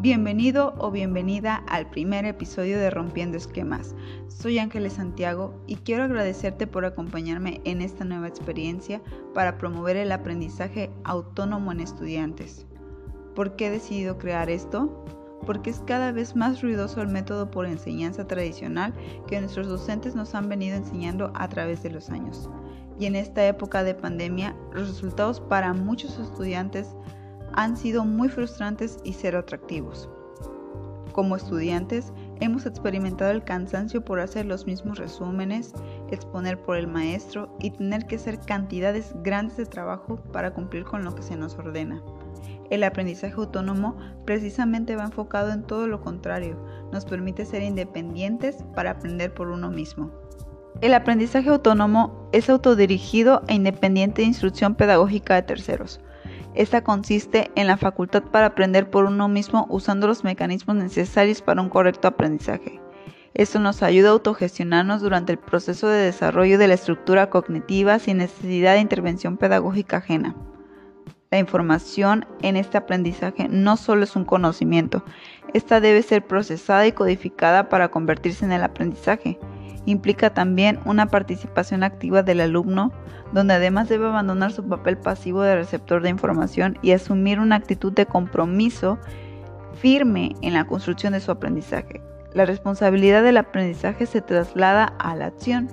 Bienvenido o bienvenida al primer episodio de Rompiendo Esquemas. Soy Ángeles Santiago y quiero agradecerte por acompañarme en esta nueva experiencia para promover el aprendizaje autónomo en estudiantes. ¿Por qué he decidido crear esto? Porque es cada vez más ruidoso el método por enseñanza tradicional que nuestros docentes nos han venido enseñando a través de los años. Y en esta época de pandemia, los resultados para muchos estudiantes han sido muy frustrantes y cero atractivos. Como estudiantes, hemos experimentado el cansancio por hacer los mismos resúmenes, exponer por el maestro y tener que hacer cantidades grandes de trabajo para cumplir con lo que se nos ordena. El aprendizaje autónomo precisamente va enfocado en todo lo contrario, nos permite ser independientes para aprender por uno mismo. El aprendizaje autónomo es autodirigido e independiente de instrucción pedagógica de terceros. Esta consiste en la facultad para aprender por uno mismo usando los mecanismos necesarios para un correcto aprendizaje. Esto nos ayuda a autogestionarnos durante el proceso de desarrollo de la estructura cognitiva sin necesidad de intervención pedagógica ajena. La información en este aprendizaje no solo es un conocimiento, esta debe ser procesada y codificada para convertirse en el aprendizaje implica también una participación activa del alumno, donde además debe abandonar su papel pasivo de receptor de información y asumir una actitud de compromiso firme en la construcción de su aprendizaje. La responsabilidad del aprendizaje se traslada a la acción.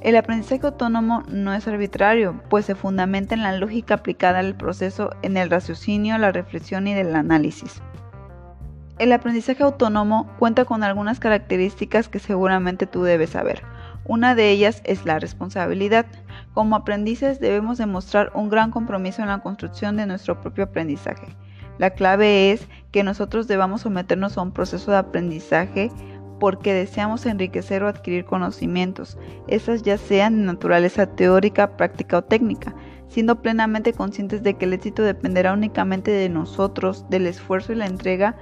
El aprendizaje autónomo no es arbitrario, pues se fundamenta en la lógica aplicada al proceso, en el raciocinio, la reflexión y del análisis. El aprendizaje autónomo cuenta con algunas características que seguramente tú debes saber. Una de ellas es la responsabilidad. Como aprendices debemos demostrar un gran compromiso en la construcción de nuestro propio aprendizaje. La clave es que nosotros debamos someternos a un proceso de aprendizaje porque deseamos enriquecer o adquirir conocimientos, esas ya sean de naturaleza teórica, práctica o técnica, siendo plenamente conscientes de que el éxito dependerá únicamente de nosotros, del esfuerzo y la entrega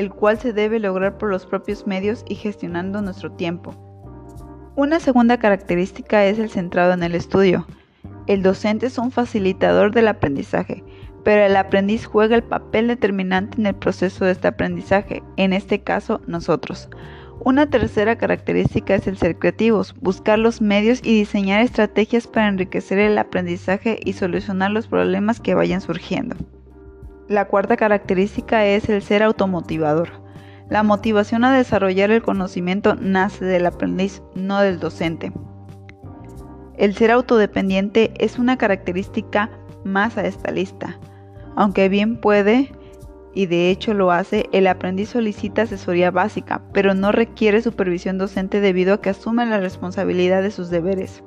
el cual se debe lograr por los propios medios y gestionando nuestro tiempo. Una segunda característica es el centrado en el estudio. El docente es un facilitador del aprendizaje, pero el aprendiz juega el papel determinante en el proceso de este aprendizaje, en este caso nosotros. Una tercera característica es el ser creativos, buscar los medios y diseñar estrategias para enriquecer el aprendizaje y solucionar los problemas que vayan surgiendo. La cuarta característica es el ser automotivador. La motivación a desarrollar el conocimiento nace del aprendiz, no del docente. El ser autodependiente es una característica más a esta lista. Aunque bien puede, y de hecho lo hace, el aprendiz solicita asesoría básica, pero no requiere supervisión docente debido a que asume la responsabilidad de sus deberes.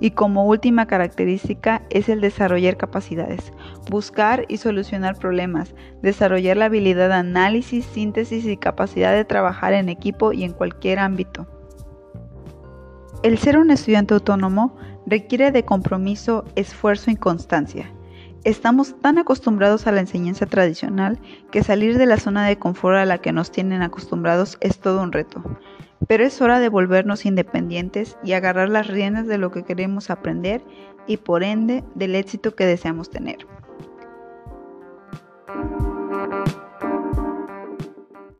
Y como última característica es el desarrollar capacidades, buscar y solucionar problemas, desarrollar la habilidad de análisis, síntesis y capacidad de trabajar en equipo y en cualquier ámbito. El ser un estudiante autónomo requiere de compromiso, esfuerzo y constancia. Estamos tan acostumbrados a la enseñanza tradicional que salir de la zona de confort a la que nos tienen acostumbrados es todo un reto. Pero es hora de volvernos independientes y agarrar las riendas de lo que queremos aprender y por ende del éxito que deseamos tener.